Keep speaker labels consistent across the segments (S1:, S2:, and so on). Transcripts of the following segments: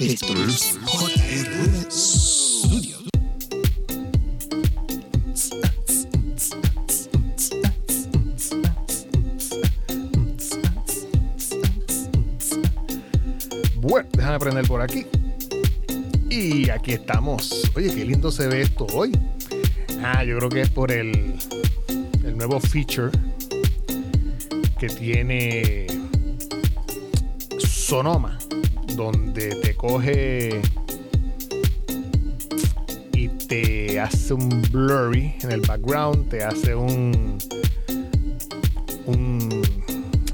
S1: Esto es.
S2: Bueno, déjame prender por aquí. Y aquí estamos. Oye, qué lindo se ve esto hoy. Ah, yo creo que es por el, el nuevo feature que tiene Sonoma, donde te coge y te hace un blurry en el background, te hace un un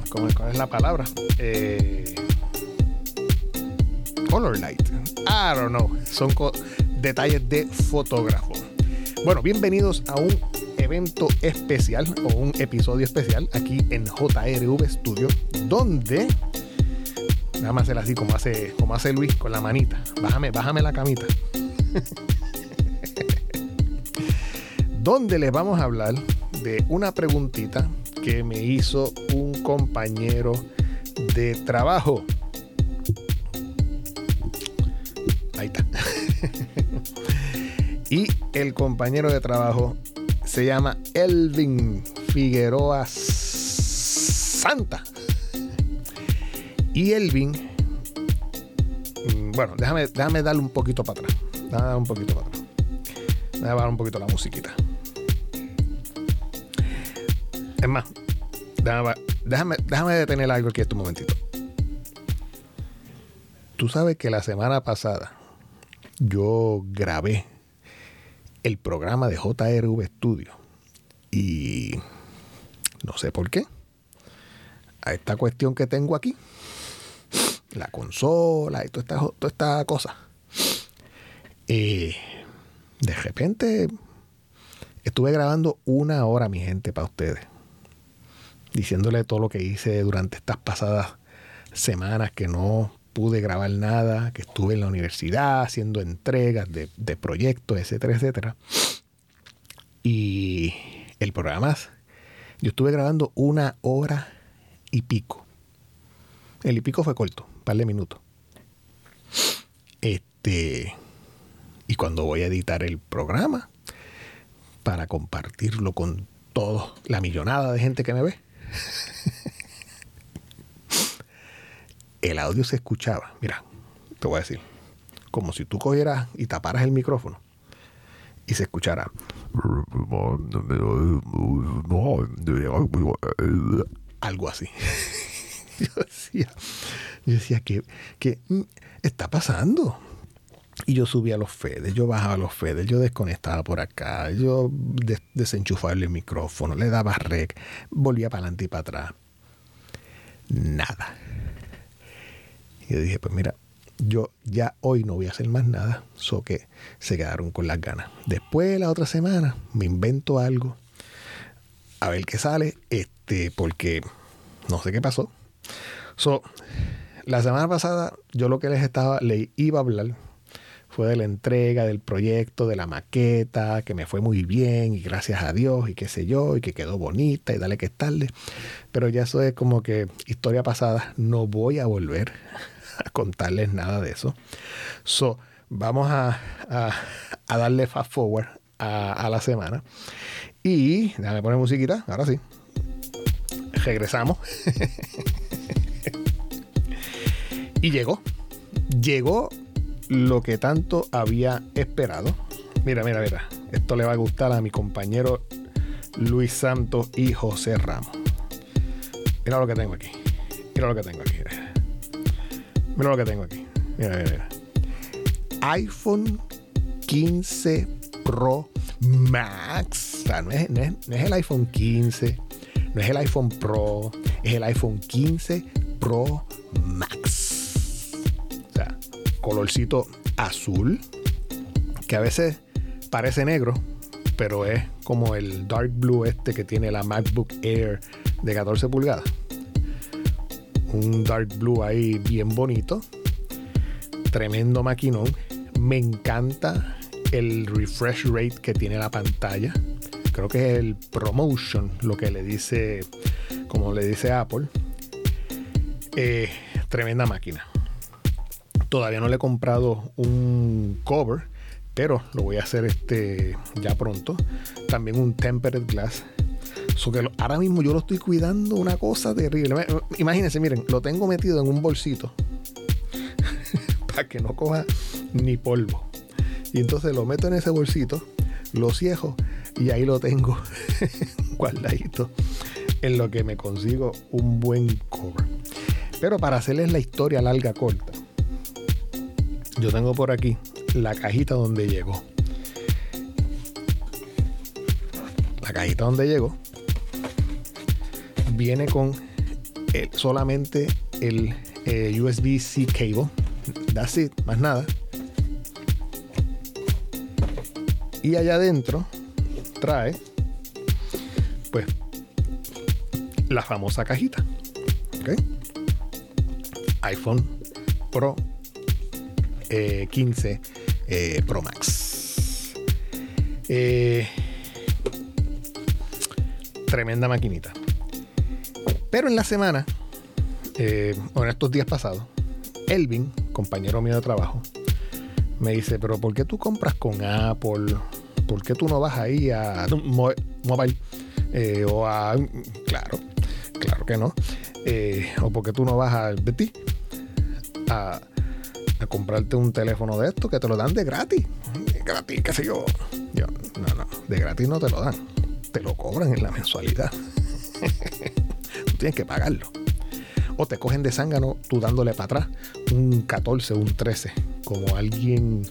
S2: ¿cómo, ¿cuál es la palabra? Eh, color light. I don't know. Son detalles de fotógrafo. Bueno, bienvenidos a un evento especial o un episodio especial aquí en JRV Studio, donde hacer así como hace, como hace Luis con la manita. Bájame, bájame la camita. donde les vamos a hablar de una preguntita que me hizo un compañero de trabajo. Ahí está. y el compañero de trabajo se llama Elvin Figueroa Santa. Y Elvin, mm, bueno, déjame, déjame darle un poquito para atrás. Déjame darle un poquito para atrás. Déjame bajar un poquito la musiquita. Es más, déjame, déjame, déjame detener algo aquí este momentito. Tú sabes que la semana pasada yo grabé el programa de JRV Studio y no sé por qué. A esta cuestión que tengo aquí, la consola y toda esta, toda cosa. eh, de repente estuve grabando una hora, mi gente, para ustedes. Diciéndole todo lo que hice durante estas pasadas semanas que no pude grabar nada, que estuve en la universidad haciendo entregas de, de proyectos, etcétera, etcétera. Y el programa, yo estuve grabando una hora y pico. El y pico fue corto, par de minutos. Este, y cuando voy a editar el programa para compartirlo con toda la millonada de gente que me ve, el audio se escuchaba. Mira, te voy a decir, como si tú cogieras y taparas el micrófono y se escuchara algo así. Yo decía, yo decía que, mm, está pasando. Y yo subía los fedes, yo bajaba los fedes, yo desconectaba por acá, yo des- desenchufaba el micrófono, le daba rec, volvía para adelante y para atrás. Nada. Y yo dije, pues mira, yo ya hoy no voy a hacer más nada, so que se quedaron con las ganas. Después, la otra semana, me invento algo, a ver qué sale, este, porque no sé qué pasó. So, la semana pasada, yo lo que les estaba, le iba a hablar fue de la entrega del proyecto, de la maqueta, que me fue muy bien y gracias a Dios y qué sé yo, y que quedó bonita y dale que es tarde. Pero ya eso es como que historia pasada, no voy a volver a contarles nada de eso. So, vamos a, a- a darle fast forward a, la semana. Y déjame poner musiquita, ahora sí. Regresamos. y llegó. Llegó lo que tanto había esperado. Mira, mira, mira. Esto le va a gustar a mi compañero Luis Santos y José Ramos. Mira lo que tengo aquí. Mira lo que tengo aquí. Mira lo que tengo aquí. Mira, mira, mira. iPhone 15 Pro Max. No es, no es- no es el iPhone 15, no es el iPhone Pro, es el iPhone 15 Pro Max. Colorcito azul, que a veces parece negro, pero es como el dark blue este que tiene la MacBook Air de 14 pulgadas. Un dark blue ahí bien bonito. Tremendo maquinón. Me encanta el refresh rate que tiene la pantalla. Creo que es el promotion, lo que le dice, como le dice Apple. Eh, tremenda máquina. Todavía no le he comprado un cover, pero lo voy a hacer este ya pronto. También un tempered glass. So que ahora mismo yo lo estoy cuidando una cosa terrible. Imagínense, miren, lo tengo metido en un bolsito para que no coja ni polvo. Y entonces lo meto en ese bolsito, lo ciejo y ahí lo tengo guardadito en lo que me consigo un buen cover. Pero para hacerles la historia larga corta, yo tengo por aquí la cajita donde llegó. La cajita donde llegó viene con solamente el eh, USB-C cable. That's it, más nada. Y allá adentro trae, pues, la famosa cajita. iPhone Pro 15 eh, eh, Pro Max. Eh, tremenda maquinita. Pero en la semana, o en estos días pasados, Elvin, compañero mío de trabajo, me dice, pero ¿por qué tú compras con Apple? ¿Por qué tú no vas ahí a mobile? o a... Claro, claro que no. o porque tú no vas al a a comprarte un teléfono de esto que te lo dan de gratis. gratis, qué sé yo. yo. No, no, de gratis no te lo dan. Te lo cobran en la mensualidad. tienes que pagarlo. O te cogen de zángano tú dándole para atrás un 14, un 13, como alguien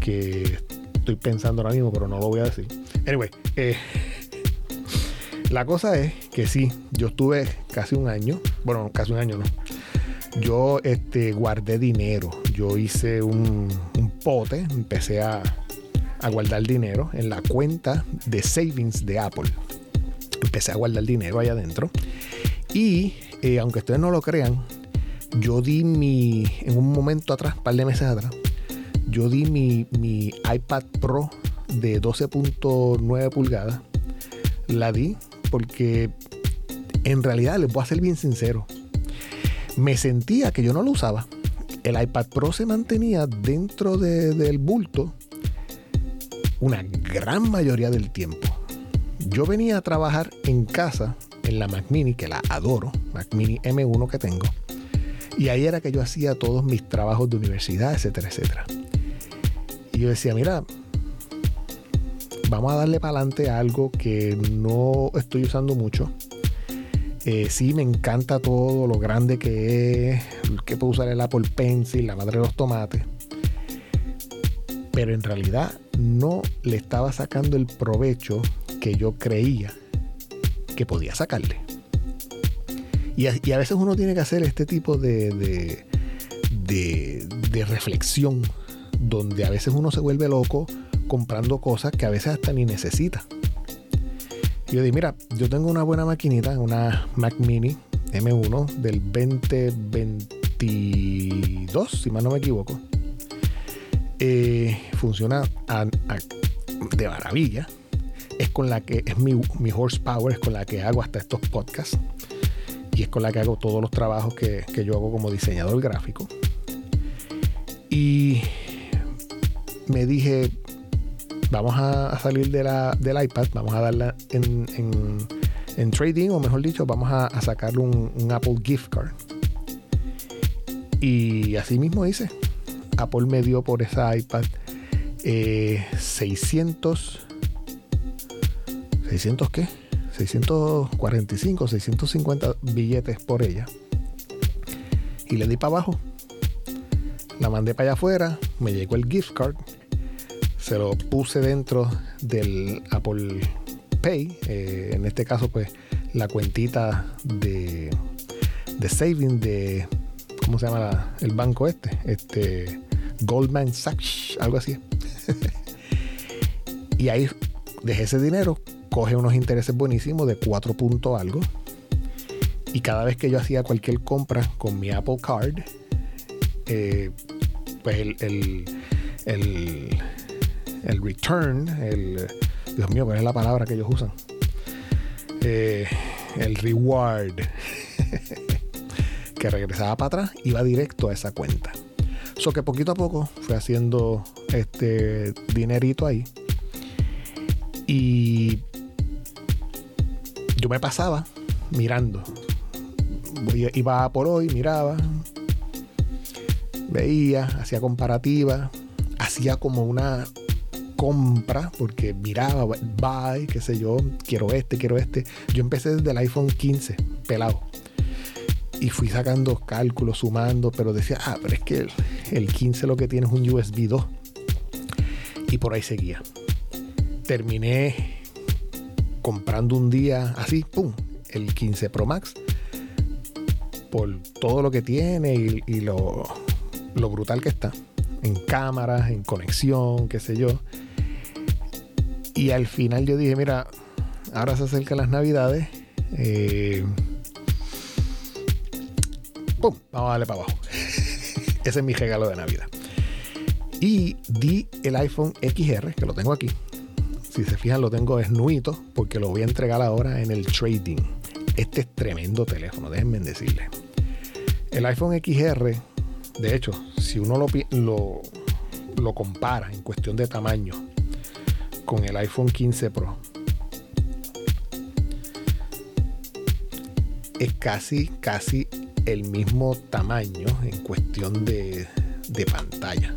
S2: que estoy pensando ahora mismo, pero no lo voy a decir. Anyway, eh, la cosa es que sí, yo estuve casi un año, bueno, casi un año no, yo este, guardé dinero. Yo hice un, pote, empecé a, guardar dinero en la cuenta de savings de Apple. Empecé a guardar dinero ahí adentro. Y eh, aunque ustedes no lo crean, yo di mi, en un momento atrás, un par de meses atrás, yo di mi iPad Pro de 12.9 pulgadas. La di porque en realidad les voy a ser bien sincero me sentía que yo no lo usaba. El iPad Pro se mantenía dentro del bulto una gran mayoría del tiempo. Yo venía a trabajar en casa en la Mac Mini, que la adoro, Mac Mini M1 que tengo. Y ahí era que yo hacía todos mis trabajos de universidad, etcétera, etcétera. Y yo decía, mira, vamos a darle para adelante algo que no estoy usando mucho eh, sí, me encanta todo lo grande que es, que puede usar el Apple Pencil, la madre de los tomates. Pero en realidad no le estaba sacando el provecho que yo creía que podía sacarle. Y a, veces uno tiene que hacer este tipo de, de, de reflexión, donde a veces uno se vuelve loco comprando cosas que a veces hasta ni necesita yo dije, mira, yo tengo una buena maquinita, una Mac Mini M1 del 2022, si mal no me equivoco. Eh, funciona de maravilla. Es con la que es mi, horsepower, es con la que hago hasta estos podcasts. Y es con la que hago todos los trabajos que, que yo hago como diseñador gráfico. Y me dije, vamos a, salir de la, del iPad, vamos a darla en, trading, o mejor dicho, vamos a, sacarle un, Apple gift card. Y así mismo hice. Apple me dio por esa iPad 600. ¿600 qué? 645, 650 billetes por ella. Y le di para abajo. La mandé para allá afuera. Me llegó el gift card se lo puse dentro del Apple Pay. Eh, en este caso, pues la cuentita de, de saving de. ¿Cómo se llama el banco este? Este. Goldman Sachs, algo así. y ahí dejé ese dinero, coge unos intereses buenísimos de 4 puntos algo. Y cada vez que yo hacía cualquier compra con mi Apple Card, eh, pues el, return, el, Dios mío, ¿cuál es la palabra que ellos usan? Eh, el reward que regresaba para atrás iba directo a esa cuenta. So que poquito a poco fue haciendo este dinerito ahí. Y yo me pasaba mirando. iba por hoy, miraba, veía, hacía comparativa, hacía como una compra porque miraba, buy, qué sé yo, quiero este, quiero este. Yo empecé desde el iPhone 15, pelado. Y fui sacando cálculos, sumando, pero decía, ah, pero es que el, el 15 lo que tiene es un USB 2. Y por ahí seguía. Terminé comprando un día así, ¡pum! El 15 Pro Max. Por todo lo que tiene y, lo, lo brutal que está. En cámaras, en conexión, qué sé yo. Y al final yo dije, mira, ahora se acercan las navidades. Eh, ¡Pum! Vamos a darle para abajo. Ese es mi regalo de Navidad. Y di el iPhone XR, que lo tengo aquí. Si se fijan, lo tengo desnuito porque lo voy a entregar ahora en el trading. Este es tremendo teléfono, déjenme decirle. El iPhone XR, de hecho, si uno lo, lo compara en cuestión de tamaño con el iPhone 15 Pro, es casi, casi el mismo tamaño en cuestión de, de pantalla.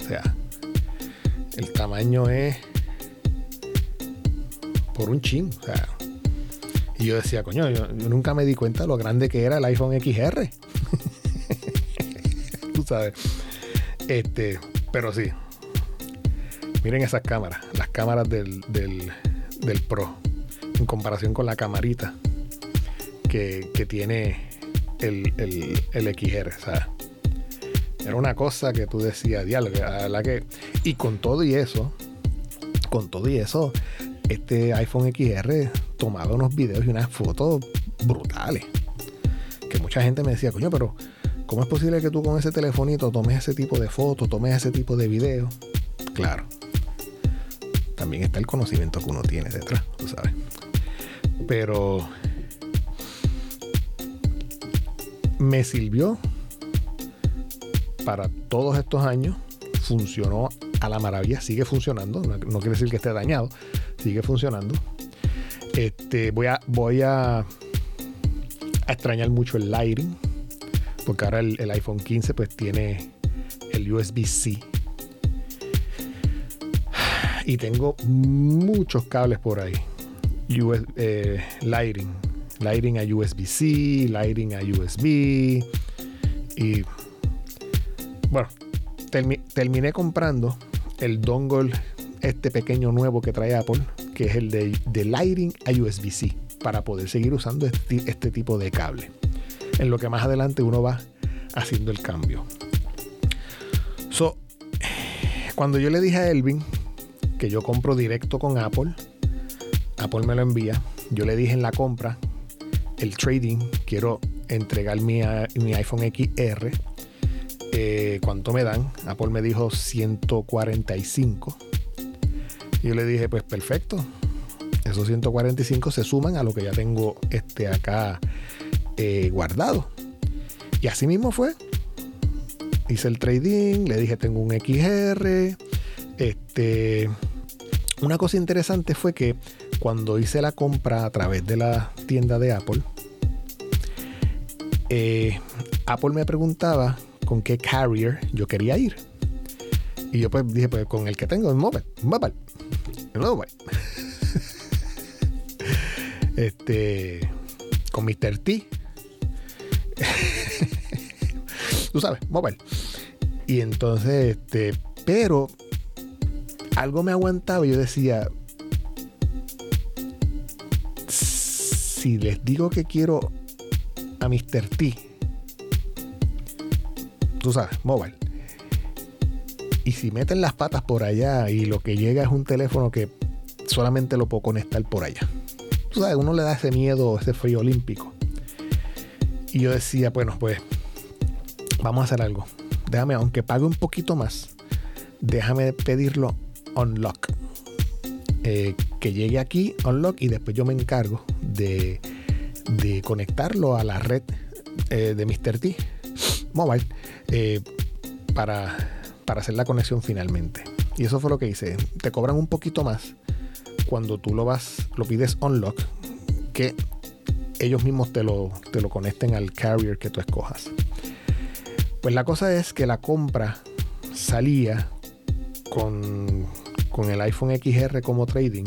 S2: O sea, el tamaño es por un chin. O sea, y yo decía, coño, yo, nunca me di cuenta lo grande que era el iPhone XR. Tú sabes. Este, pero sí. Miren esas cámaras, las cámaras del, del, del Pro, en comparación con la camarita que, que tiene el, el, el XR. O sea, era una cosa que tú decías, diálogo, la que. Y con todo y eso, con todo y eso, este iPhone XR tomaba unos videos y unas fotos brutales. Que mucha gente me decía, coño, pero ¿cómo es posible que tú con ese telefonito tomes ese tipo de fotos, tomes ese tipo de videos? Claro. También está el conocimiento que uno tiene detrás, tú sabes. Pero me sirvió para todos estos años. Funcionó a la maravilla, sigue funcionando. No, quiere decir que esté dañado, sigue funcionando. Este, voy a, voy a, extrañar mucho el lighting, porque ahora el, iPhone 15 pues tiene el USB-C. Y tengo muchos cables por ahí. Eh, lighting. Lighting a USB-C, lighting a USB. Y bueno, terminé comprando el dongle, este pequeño nuevo que trae Apple, que es el de, de Lighting a USB-C, para poder seguir usando este, este, tipo de cable. En lo que más adelante uno va haciendo el cambio. So, cuando yo le dije a Elvin que yo compro directo con Apple, Apple me lo envía. Yo le dije en la compra, el trading, quiero entregar mi, mi iPhone XR eh, ¿cuánto me dan? Apple me dijo 145. Y yo le dije, pues perfecto. Esos 145 se suman a lo que ya tengo este acá eh, guardado. Y así mismo fue. Hice el trading, le dije tengo un XR. Este, una cosa interesante fue que cuando hice la compra a través de la tienda de Apple, eh, Apple me preguntaba con qué carrier yo quería ir. Y yo pues dije, pues con el que tengo, en mobile, mobile, mobile. este, con Mr. T. Tú sabes, mobile. Y entonces, este, pero algo me aguantaba y yo decía, si les digo que quiero a Mr. T, tú sabes, mobile. Y si meten las patas por allá y lo que llega es un teléfono que solamente lo puedo conectar por allá. Tú sabes, uno le da ese miedo, ese frío olímpico. Y yo decía, bueno, pues vamos a hacer algo. Déjame, aunque pague un poquito más, déjame pedirlo unlock. Eh, que llegue aquí, unlock, y después yo me encargo de, de conectarlo a la red eh, de Mr. T Mobile eh, para, para hacer la conexión finalmente. Y eso fue lo que hice. Te cobran un poquito más cuando tú lo vas, lo pides unlock, que ellos mismos te lo, te lo conecten al carrier que tú escojas. Pues la cosa es que la compra salía con, con el iPhone XR como trading.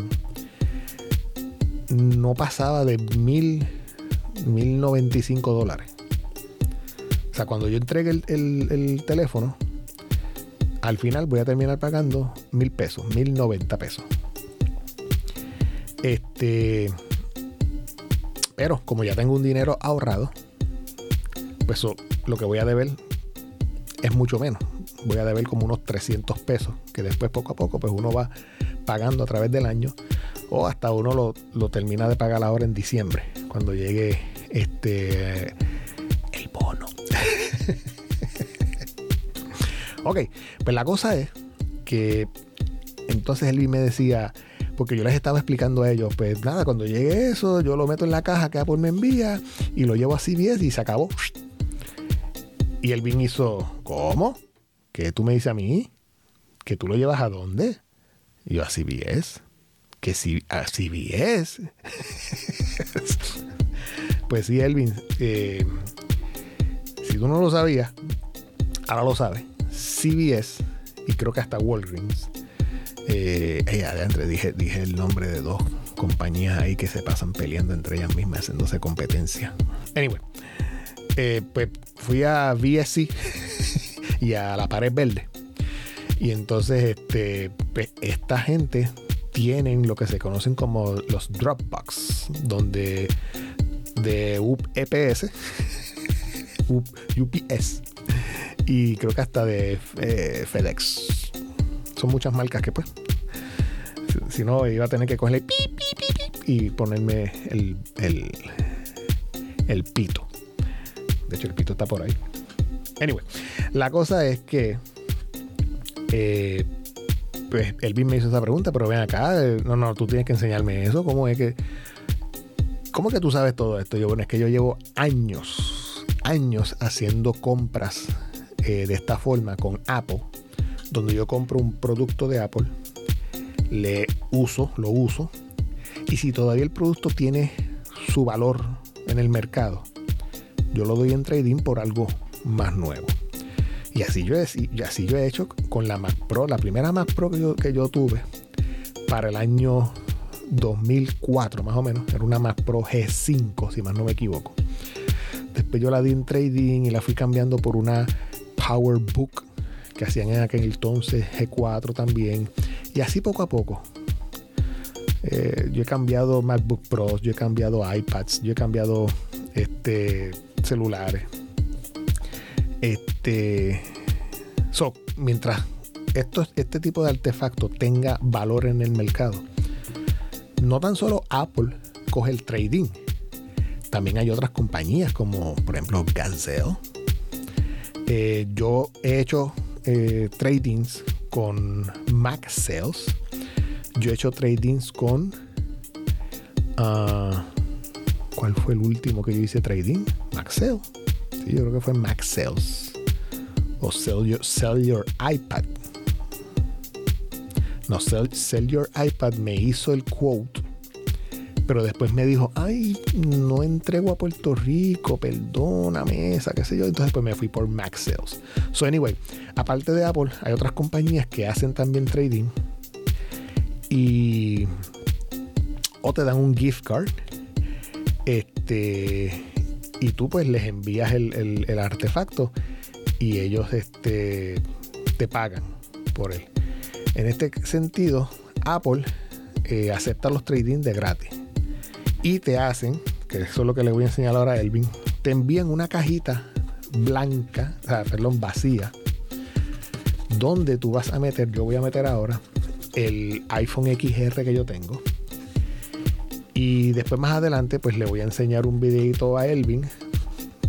S2: No pasaba de mil, mil noventa y cinco dólares. O sea, cuando yo entregue el, el teléfono, al final voy a terminar pagando mil pesos, mil noventa pesos. Este, pero como ya tengo un dinero ahorrado, pues lo que voy a deber es mucho menos. Voy a deber como unos 300 pesos, que después poco a poco pues uno va pagando a través del año o hasta uno lo, lo termina de pagar ahora en diciembre, cuando llegue este el bono. ok, pues la cosa es que entonces él me decía, porque yo les estaba explicando a ellos, pues nada, cuando llegue eso, yo lo meto en la caja que Apple me envía y lo llevo a CBS y se acabó. Y Elvin hizo, ¿cómo? ¿Que tú me dices a mí? ¿Que tú lo llevas a dónde? Y yo a CBS. Que si a CBS. pues sí, Elvin. Eh, si tú no lo sabías, ahora lo sabes. CBS y creo que hasta Walgreens eh, dije, dije el nombre de dos compañías ahí que se pasan peleando entre ellas mismas, haciéndose competencia. Anyway, eh, pues fui a VSC y a la pared verde. Y entonces, este, pues, esta gente tienen lo que se conocen como los Dropbox, donde de UPS, UPS, y creo que hasta de eh, FedEx son muchas marcas que pues si, no iba a tener que cogerle y ponerme el, el, pito. De hecho, el pito está por ahí. Anyway, la cosa es que eh, pues Elvin me hizo esa pregunta, pero ven acá, eh, no, no, tú tienes que enseñarme eso. ¿Cómo es que, cómo que tú sabes todo esto? Yo, bueno, es que yo llevo años, años haciendo compras eh, de esta forma con Apple donde yo compro un producto de Apple, le uso, lo uso, y si todavía el producto tiene su valor en el mercado, yo lo doy en trading por algo más nuevo. Y así yo he, así yo he hecho con la Mac Pro, la primera Mac Pro que yo, tuve para el año 2004 más o menos, era una Mac Pro G5 si más no me equivoco. Después yo la di en trading y la fui cambiando por una PowerBook que hacían en aquel entonces, G4 también, y así poco a poco. Eh, yo he cambiado MacBook Pro, yo he cambiado iPads, yo he cambiado este, celulares. Este, so, mientras esto, este tipo de artefacto tenga valor en el mercado, no tan solo Apple coge el trading, también hay otras compañías como por ejemplo Gazelle. Eh, yo he hecho eh, tradings con Mac Sales. Yo he hecho tradings con. Uh, ¿Cuál fue el último que yo hice trading? Mac Sales. Yo creo que fue Sales. O Sell Your, sell your iPad. No, sell, sell Your iPad me hizo el quote pero después me dijo, ay, no entrego a Puerto Rico, perdóname esa, qué sé yo. Entonces pues me fui por Max Sales. So anyway, aparte de Apple, hay otras compañías que hacen también trading y o te dan un gift card este y tú pues les envías el, artefacto y ellos este, te pagan por él. En este sentido, Apple eh, acepta los trading de gratis y te hacen, que eso es lo que le voy a enseñar ahora a Elvin, te envían una cajita blanca, o sea, perdón, vacía, donde tú vas a meter, yo voy a meter ahora el iPhone XR que yo tengo. Y después más adelante, pues le voy a enseñar un videito a Elvin,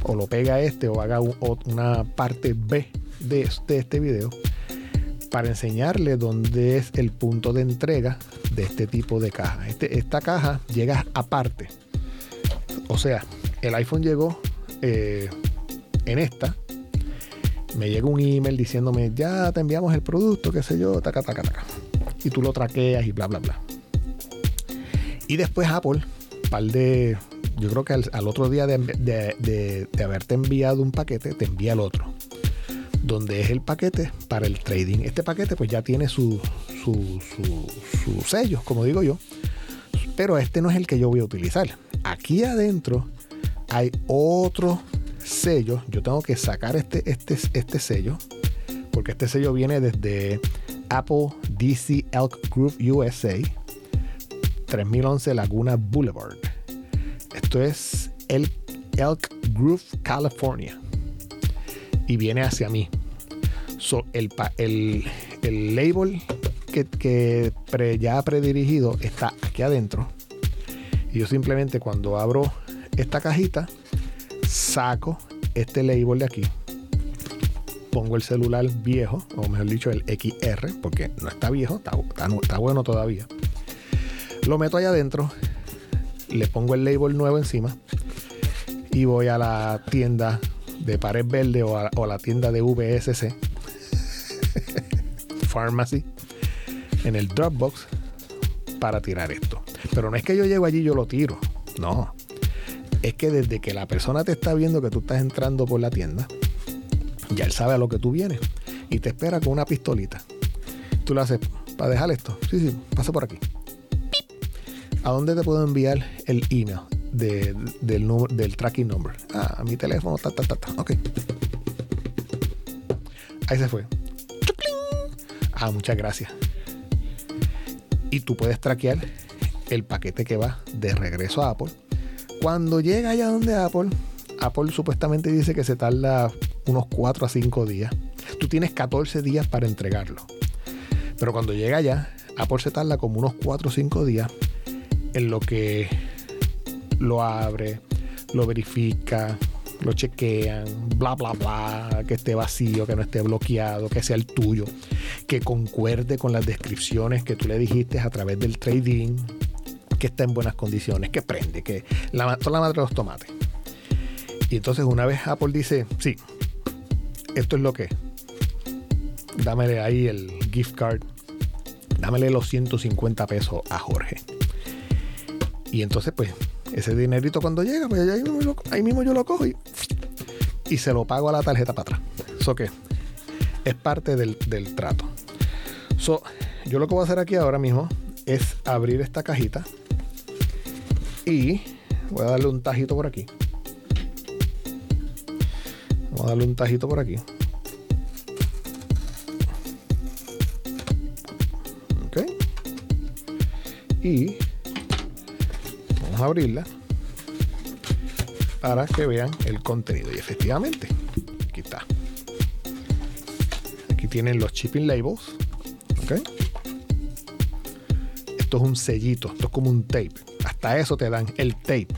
S2: o lo pega este, o haga una parte B de, este video, para enseñarle dónde es el punto de entrega de este tipo de caja. Este, esta caja llega aparte. O sea, el iPhone llegó eh, en esta me llega un email diciéndome, ya te enviamos el producto, qué sé yo, taca, taca, taca. Y tú lo traqueas y bla, bla, bla. Y después Apple, par de, yo creo que al, otro día de, de, haberte enviado un paquete, te envía el otro. Donde es el paquete para el trading. Este paquete pues ya tiene su, su sello, como digo yo. Pero este no es el que yo voy a utilizar. Aquí adentro hay otro sello. Yo tengo que sacar este, este, este sello. Porque este sello viene desde Apple DC Elk Group USA. 3011 Laguna Boulevard. Esto es el Elk Grove, California. Y viene hacia mí. So, el, el, el label que, que pre, ya predirigido está aquí adentro. Y yo simplemente cuando abro esta cajita, saco este label de aquí. Pongo el celular viejo, o mejor dicho, el XR, porque no está viejo, está, está bueno todavía. Lo meto allá adentro, le pongo el label nuevo encima y voy a la tienda de pared verde o a, la tienda de VSC Pharmacy en el Dropbox para tirar esto. Pero no es que yo llego allí y yo lo tiro. No. Es que desde que la persona te está viendo que tú estás entrando por la tienda, ya él sabe a lo que tú vienes y te espera con una pistolita. Tú le haces, para dejar esto. Sí, sí, pasa por aquí. ¿A dónde te puedo enviar el email del, del tracking number? Ah, a mi teléfono, ta, ta, ta, ta. Ok. Ahí se fue. Ah, muchas gracias. Y tú puedes traquear el paquete que va de regreso a Apple. Cuando llega allá donde Apple, Apple supuestamente dice que se tarda unos 4 a 5 días. Tú tienes 14 días para entregarlo. Pero cuando llega allá, Apple se tarda como unos 4 o 5 días en lo que lo abre, lo verifica, lo chequean, bla, bla, bla, que esté vacío, que no esté bloqueado, que sea el tuyo, que concuerde con las descripciones que tú le dijiste a través del trading, que está en buenas condiciones, que prende, que la, toda la madre de los tomates. Y entonces una vez Apple dice, sí, esto es lo que dámele ahí el gift card, dámele los 150 pesos a Jorge. Y entonces, pues, ese dinerito cuando llega, pues ahí mismo, yo lo cojo y, y, se lo pago a la tarjeta para atrás. Eso que es parte del, trato. So, yo lo que voy a hacer aquí ahora mismo es abrir esta cajita y voy a darle un tajito por aquí. Vamos a darle un tajito por aquí. Ok. Y abrirla para que vean el contenido. Y efectivamente, aquí está. Aquí tienen los shipping labels. Esto es un sellito, esto es como un tape. Hasta eso te dan el tape.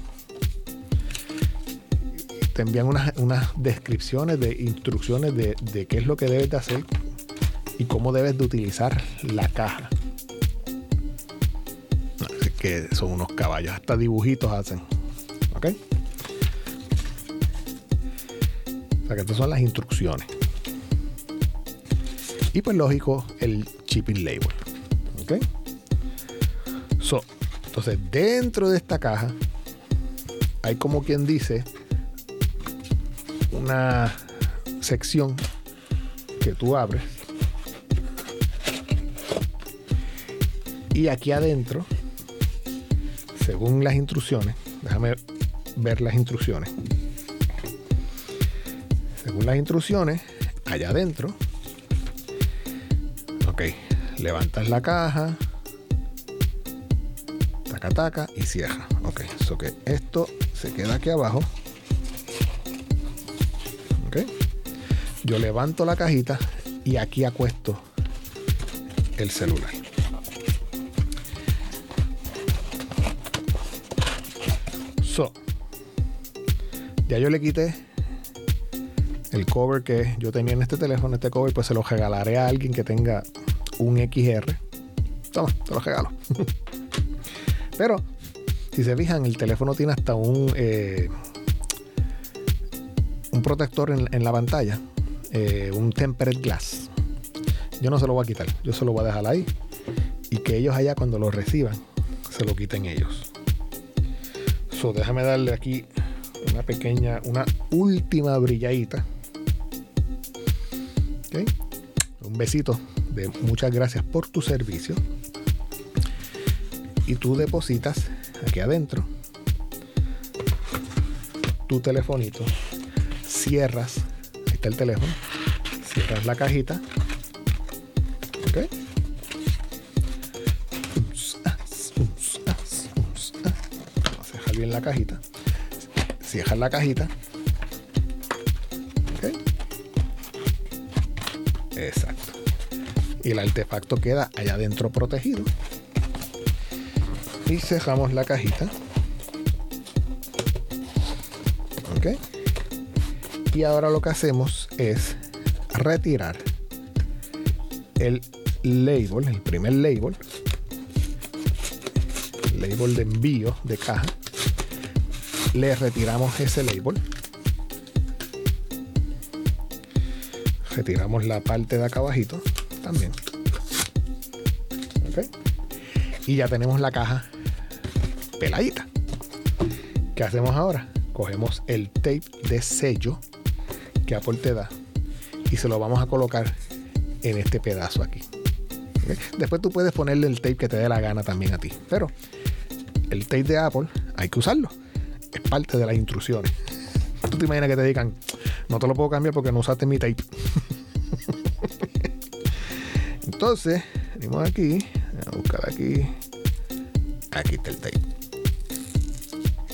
S2: Te envían unas, descripciones de instrucciones de, de qué es lo que debes de hacer y cómo debes de utilizar la caja que son unos caballos, hasta dibujitos hacen. ¿Ok? O sea que estas son las instrucciones. Y pues lógico, el shipping label. ¿Ok? So, entonces, dentro de esta caja hay como quien dice una sección que tú abres. Y aquí adentro según las instrucciones, déjame ver las instrucciones. Según las instrucciones, allá adentro, ok, levantas la caja, taca taca y cierra. Ok, eso que esto se queda aquí abajo. Ok, yo levanto la cajita y aquí acuesto el celular. Ya yo le quité el cover que yo tenía en este teléfono, este cover, pues se lo regalaré a alguien que tenga un XR. Toma, te lo regalo. Pero, si se fijan, el teléfono tiene hasta un, eh, un protector en, la pantalla. eh, un tempered glass. Yo no se lo voy a quitar, yo se lo voy a dejar ahí y que ellos allá cuando lo reciban se lo quiten ellos. So, déjame darle aquí una pequeña, una última brilladita. Un besito de muchas gracias por tu servicio. Y tú depositas aquí adentro. Tu telefonito, cierras, ahí está el teléfono, cierras la cajita, ok. Vamos a dejar bien la cajita, cierras la cajita, ok. Exacto. Y el artefacto queda allá adentro protegido. Y cerramos la cajita. Y ahora lo que hacemos es retirar el label, el primer label, label de envío de caja. Le retiramos ese label. Retiramos la parte de acá abajito también. Y ya tenemos la caja peladita. ¿Qué hacemos ahora? cogemos el tape de sello que Apple te da y se lo vamos a colocar en este pedazo aquí. Después tú puedes ponerle el tape que te dé la gana también a ti, pero el tape de Apple hay que usarlo. Parte de las instrucciones. Tú te imaginas que te digan, no te lo puedo cambiar porque no usaste mi tape. Entonces, venimos aquí, a buscar aquí. Aquí está el tape.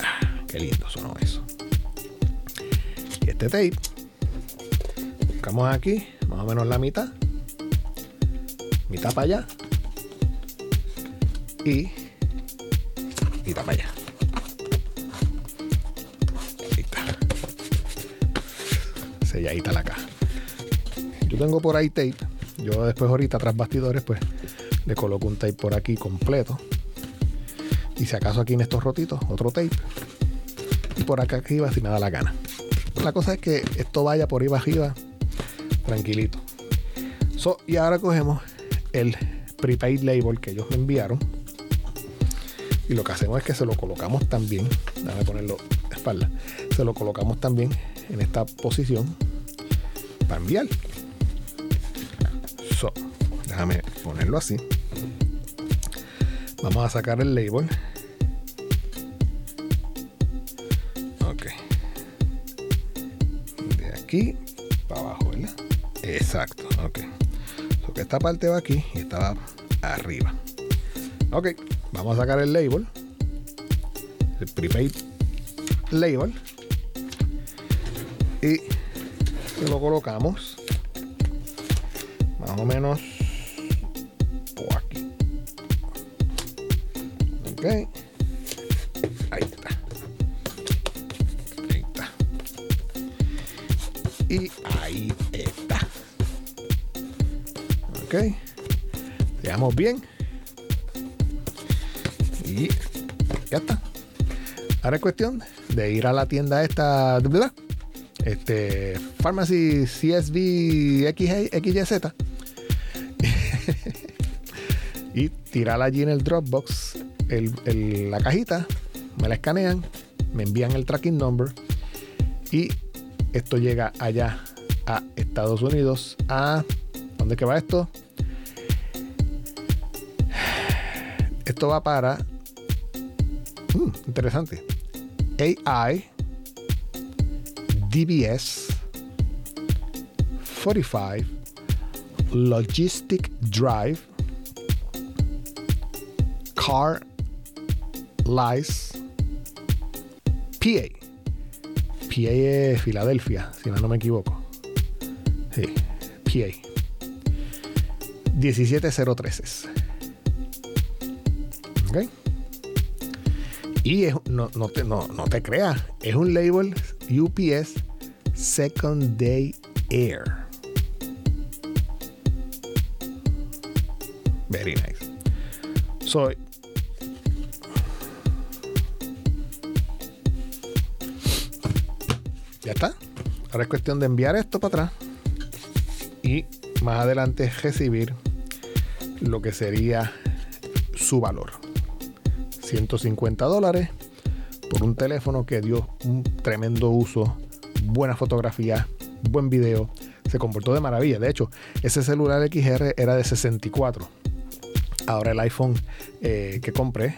S2: Ah, qué lindo sonó eso este tape. Buscamos aquí, más o menos la mitad. Mitad para allá. Y mitad para allá. Selladita la caja. Yo tengo por ahí tape. Yo después ahorita tras bastidores pues le coloco un tape por aquí completo. Y si acaso aquí en estos rotitos, otro tape. Y por acá arriba si me da la gana. La cosa es que esto vaya por ahí arriba tranquilito. y ahora cogemos el prepaid label que ellos me enviaron. Y lo que hacemos es que se lo colocamos también. Déjame ponerlo de espalda. Se lo colocamos también en esta posición para enviar. So, déjame ponerlo así. Vamos a sacar el label. aquí para abajo, ¿verdad? Exacto, ok. que esta parte va aquí y esta va arriba. Ok, vamos a sacar el label. El prepaid label. Y lo colocamos más o menos por aquí. Ok. Y ahí está. Ok. Veamos bien. Y ya está. Ahora es cuestión de ir a la tienda esta, ¿verdad? Este, Pharmacy CSV XYZ. y tirarla allí en el Dropbox, la cajita, me la escanean, me envían el tracking number y esto llega allá a Estados Unidos. ¿A dónde que va esto? Esto va para. Hmm, interesante. AI DBS 45 Logistic Drive Car Lice PA PA es Filadelfia, si no me equivoco. Sí, PA. 17013. ¿Ok? Y no, te, no, no te creas, es un label UPS Second Day Air. Very nice. So, Ya está. Ahora es cuestión de enviar esto para atrás. y más adelante recibir lo que sería su valor. 150 dólares por un teléfono que dio un tremendo uso, buena fotografía, buen video, se comportó de maravilla. De hecho, ese celular XR era de 64. Ahora el iPhone eh, que compré,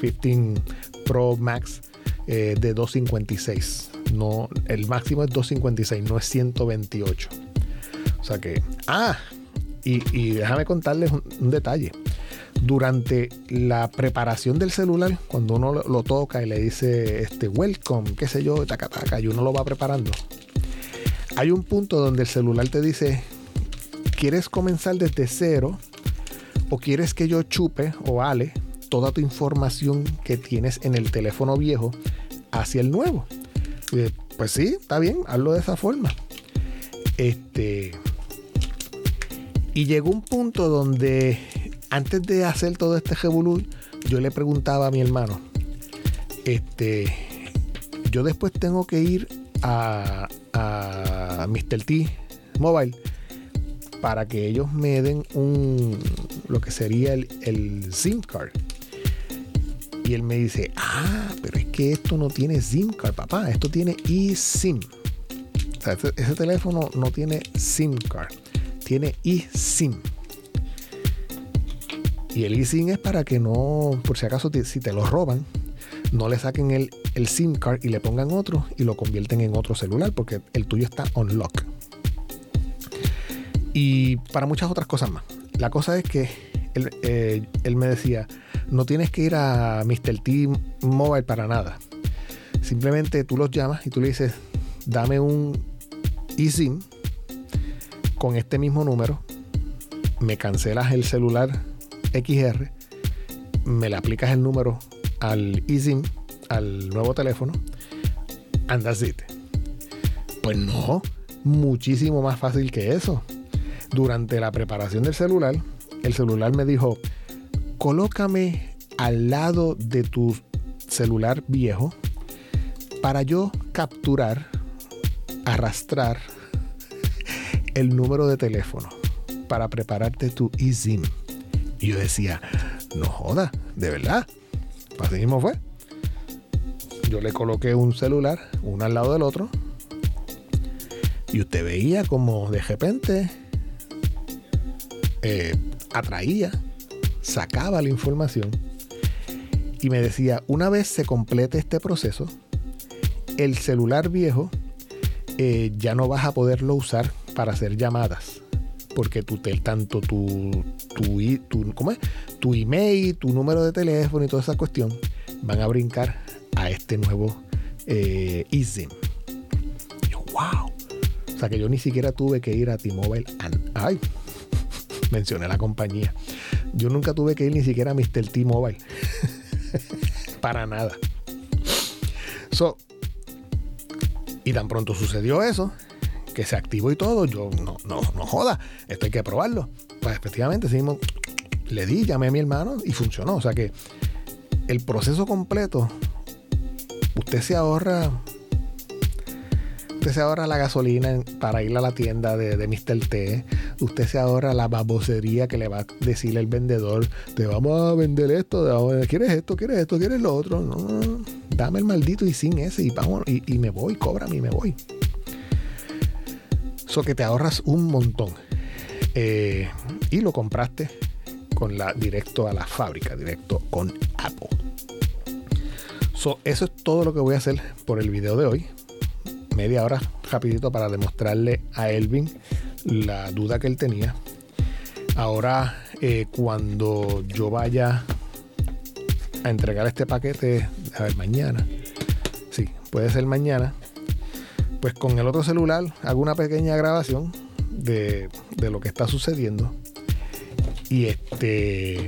S2: 15 Pro Max, eh, de 256. No, el máximo es 256, no es 128. O sea que. Ah, y, déjame contarles un, detalle. Durante la preparación del celular, cuando uno lo, toca y le dice este welcome, qué sé yo, taca, taca, y uno lo va preparando, hay un punto donde el celular te dice: ¿Quieres comenzar desde cero? ¿O quieres que yo chupe o ale toda tu información que tienes en el teléfono viejo hacia el nuevo? pues sí, está bien, hazlo de esa forma. Este. Y llegó un punto donde antes de hacer todo este revolú, yo le preguntaba a mi hermano, este, yo después tengo que ir a, a Mr. T Mobile para que ellos me den un lo que sería el, SIM card. Y él me dice, ah, pero es que esto no tiene SIM card, papá, esto tiene eSIM. O sea, ese, ese teléfono no tiene SIM card tiene eSIM. Y el eSIM es para que no, por si acaso, si te lo roban, no le saquen el, el, SIM card y le pongan otro y lo convierten en otro celular porque el tuyo está on lock. Y para muchas otras cosas más. La cosa es que él, eh, él me decía, no tienes que ir a Mr. T Mobile para nada. Simplemente tú los llamas y tú le dices, dame un eSIM con este mismo número, me cancelas el celular XR, me le aplicas el número al eSIM, al nuevo teléfono, and that's. Pues no, muchísimo más fácil que eso. Durante la preparación del celular, el celular me dijo, colócame al lado de tu celular viejo para yo capturar, arrastrar el número de teléfono para prepararte tu eSIM. Y yo decía, no joda, de verdad. Así mismo fue. Yo le coloqué un celular, uno al lado del otro. Y usted veía como de repente eh, atraía, sacaba la información y me decía, una vez se complete este proceso, el celular viejo eh, ya no vas a poderlo usar para hacer llamadas. Porque tú, tanto tu, tu, tu, ¿cómo es? tu email, tu número de teléfono y toda esa cuestión van a brincar a este nuevo eh, wow. O sea que yo ni siquiera tuve que ir a T-Mobile. Ay, mencioné la compañía. Yo nunca tuve que ir ni siquiera a Mr. T-Mobile. Para nada. So, y tan pronto sucedió eso, que se activó y todo, yo no, no, no joda, esto hay que probarlo. Pues efectivamente, seguimos, le di, llamé a mi hermano y funcionó. O sea que el proceso completo, usted se ahorra. Usted se ahorra la gasolina para ir a la tienda de, de Mr. T. Usted se ahorra la babosería que le va a decir el vendedor. Te vamos a vender esto. ¿Quieres esto? ¿Quieres esto? ¿Quieres lo otro? No, dame el maldito y sin ese y vamos y, y me voy, cóbrame y me voy que te ahorras un montón. Eh, y lo compraste con la directo a la fábrica, directo con Apple. eso es todo lo que voy a hacer por el video de hoy. Media hora rapidito para demostrarle a Elvin la duda que él tenía. Ahora, eh, cuando yo vaya a entregar este paquete, a ver, mañana. Sí, puede ser mañana pues con el otro celular hago una pequeña grabación de, lo que está sucediendo. Y este.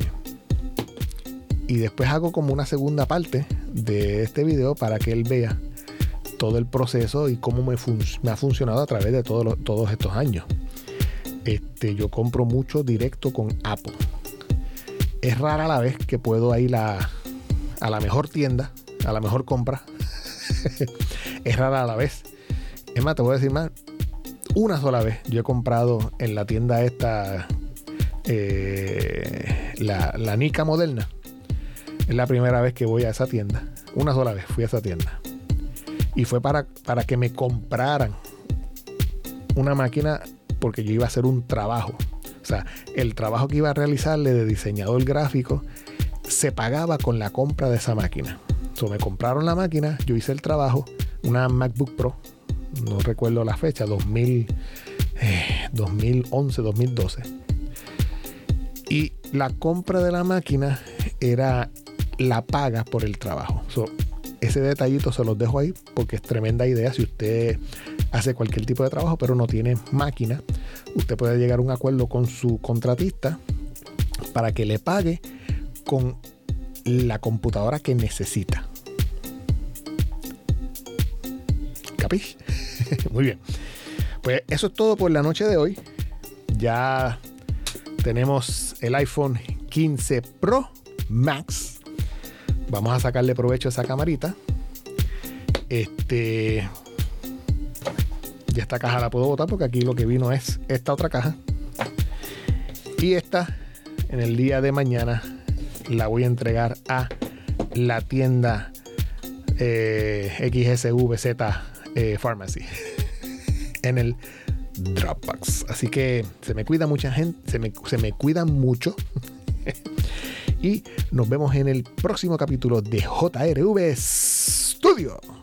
S2: Y después hago como una segunda parte de este video para que él vea todo el proceso y cómo me, ha funcionado a través de todos estos años. Este, yo compro mucho directo con Apple. Es rara la vez que puedo ir a, a la mejor tienda, a la mejor compra. es rara la vez es más, te voy a decir más. una sola vez yo he comprado en la tienda esta, eh, la, la Nica Moderna. Es la primera vez que voy a esa tienda. Una sola vez fui a esa tienda. Y fue para, para que me compraran una máquina porque yo iba a hacer un trabajo. O sea, el trabajo que iba a realizarle de diseñador gráfico se pagaba con la compra de esa máquina. So, me compraron la máquina, yo hice el trabajo, una MacBook Pro, no recuerdo la fecha, 2000, 2011, 2012. Y la compra de la máquina era la paga por el trabajo. So, ese detallito se los dejo ahí porque es tremenda idea. Si usted hace cualquier tipo de trabajo pero no tiene máquina, usted puede llegar a un acuerdo con su contratista para que le pague con la computadora que necesita. Muy bien. Pues eso es todo por la noche de hoy. Ya tenemos el iPhone 15 Pro Max. Vamos a sacarle provecho a esa camarita. Este. Ya esta caja la puedo botar porque aquí lo que vino es esta otra caja. Y esta, en el día de mañana, la voy a entregar a la tienda eh, XSVZ eh, Pharmacy en el Dropbox. Así que se me cuida mucha gente, se me, se me cuidan mucho. y nos vemos en el próximo capítulo de JRV Studio.